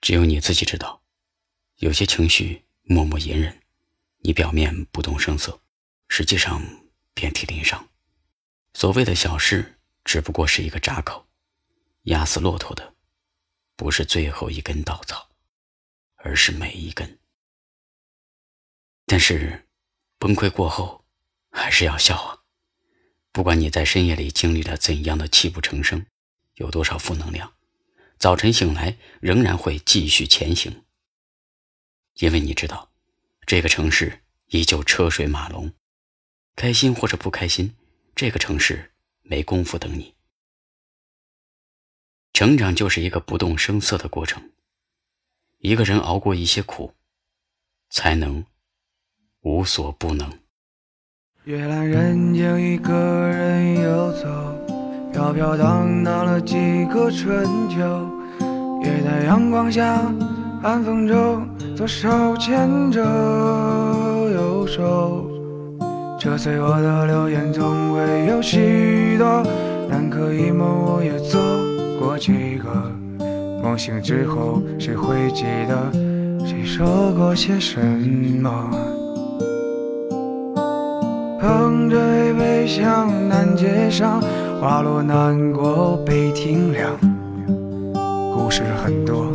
只有你自己知道，有些情绪默默隐忍，你表面不动声色，实际上遍体鳞伤。所谓的小事，只不过是一个闸口，压死骆驼的，不是最后一根稻草，而是每一根。但是，崩溃过后，还是要笑啊！不管你在深夜里经历了怎样的泣不成声，有多少负能量，早晨醒来仍然会继续前行。因为你知道，这个城市依旧车水马龙，开心或者不开心，这个城市没工夫等你。成长就是一个不动声色的过程，一个人熬过一些苦，才能。无所不能。夜阑人静，一个人游走，飘飘荡荡了几个春秋。也在阳光下，寒风中，左手牵着右手。这岁我的流言总会有许多，南柯一梦我也做过几个。梦醒之后，谁会记得谁说过些什么？捧着一杯香，南街上，花落南国北亭凉。故事很多，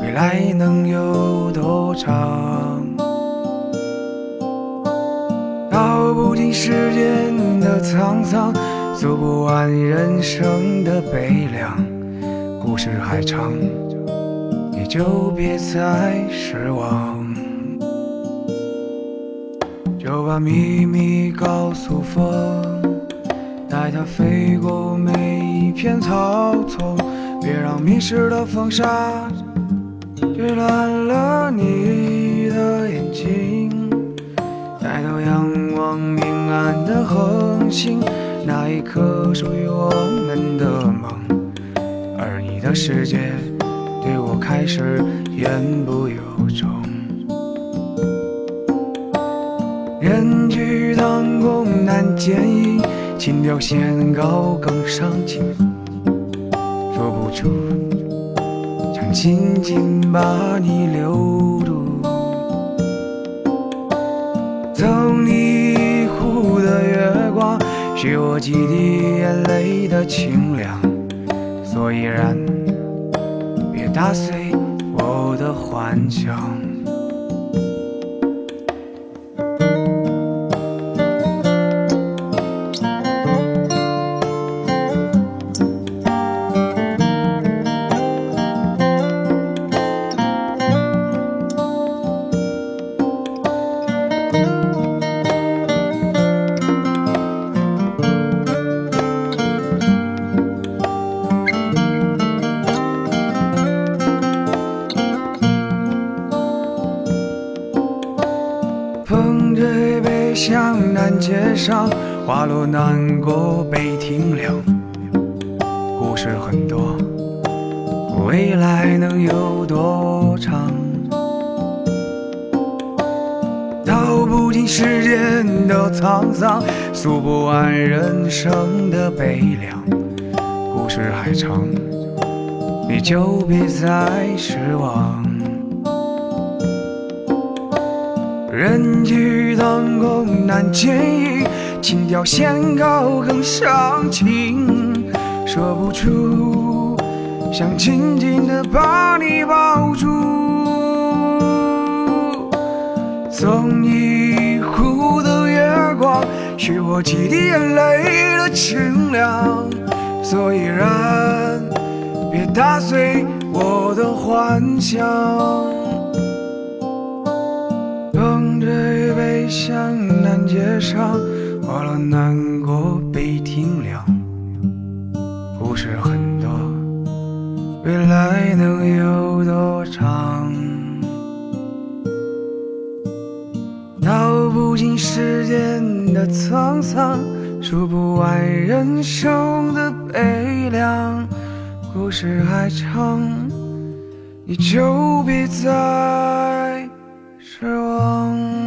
未来能有多长？道不尽世间的沧桑，诉不完人生的悲凉。故事还长，你就别再失望。就把秘密告诉风，带它飞过每一片草丛，别让迷失的风沙吹乱了你的眼睛。抬头仰望明暗的恒星，那一颗属于我们的梦，而你的世界对我开始言不由衷。人去当空难见影，琴调弦高更伤情。说不出，想紧紧把你留住。赠你一壶的月光，许我几滴眼泪的清凉。所以然，别打碎我的幻想。江南街上，花落南国北亭凉。故事很多，未来能有多长？道不尽世间的沧桑，诉不完人生的悲凉。故事还长，你就别再失望。人去当难见影，情调线高更伤情。说不出，想紧紧的把你抱住。送你一壶的月光，许我几滴眼泪的清凉。所以然，别打碎我的幻想。向南街上，花落南国北亭凉。故事很多，未来能有多长？道不尽世间的沧桑，数不完人生的悲凉。故事还长，你就别再失望。